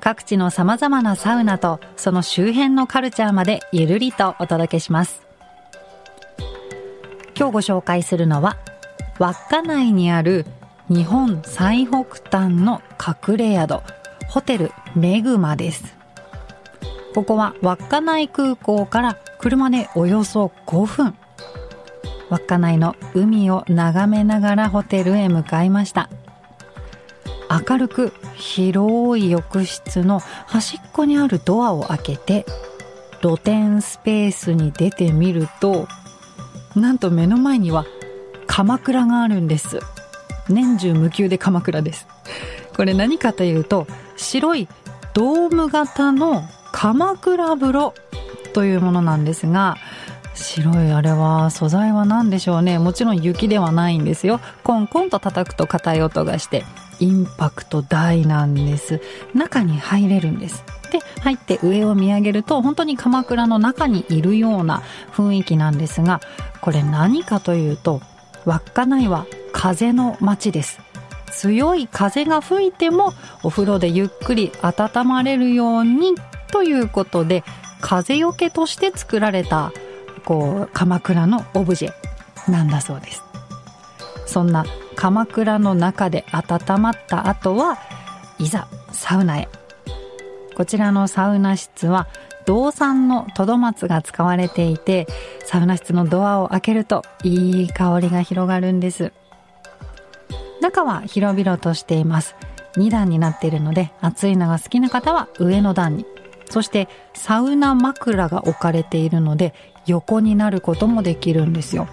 各地の様々なサウナとその周辺のカルチャーまでゆるりとお届けします。今日ご紹介するのは稚内にある日本最北端の隠れ宿ホテルメグマです。ここは稚内空港から車でおよそ5分。稚内の海を眺めながらホテルへ向かいました。明るく広い浴室の端っこにあるドアを開けて露天スペースに出てみるとなんと目の前には鎌倉があるんです。年中無休で鎌倉です。これ何かというと白いドーム型の鎌倉風呂というものなんですが白いあれは素材は何でしょうね。もちろん雪ではないんですよ。コンコンと叩くと硬い音がしてインパクト大なんです。中に入れるんです。で入って上を見上げると本当に鎌倉の中にいるような雰囲気なんですがこれ何かというと稚内は風の街です。強い風が吹いてもお風呂でゆっくり温まれるようにということで風よけとして作られたこう鎌倉のオブジェなんだそうです。そんな鎌倉の中で温まった後はいざサウナへ。こちらのサウナ室は銅産のトドマツが使われていてサウナ室のドアを開けるといい香りが広がるんです。中は広々としています。2段になっているので暑いのが好きな方は上の段に。そしてサウナ枕が置かれているので横になることもできるんですよ。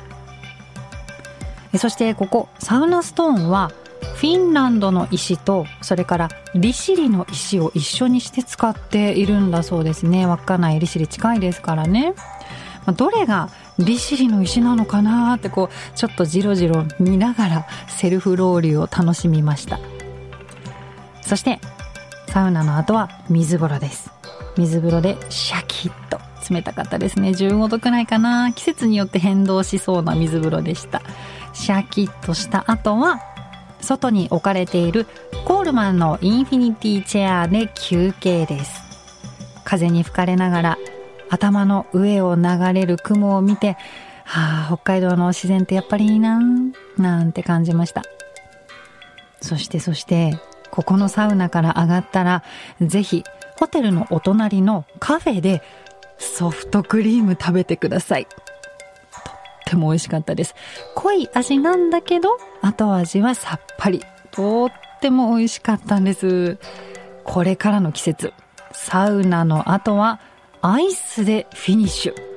そしてここサウナストーンはフィンランドの石とそれから利尻の石を一緒にして使っているんだそうですね。稚内利尻近いですからね。どれが利尻の石なのかなってこうちょっとじろじろ見ながらセルフロウリュを楽しみました。そしてサウナの後は水風呂です。水風呂でシャキッと冷たかったですね。15度くらいかな季節によって変動しそうな水風呂でした。シャキッとした後は外に置かれているコールマンのインフィニティチェアで休憩です。風に吹かれながら頭の上を流れる雲を見てはあ北海道の自然ってやっぱりいいななんて感じました。そしてそしてここのサウナから上がったらぜひホテルのお隣のカフェでソフトクリーム食べてください。ても美味しかったです。濃い味なんだけど、後味はさっぱり。とっても美味しかったんです。これからの季節、サウナの後はアイスでフィニッシュ。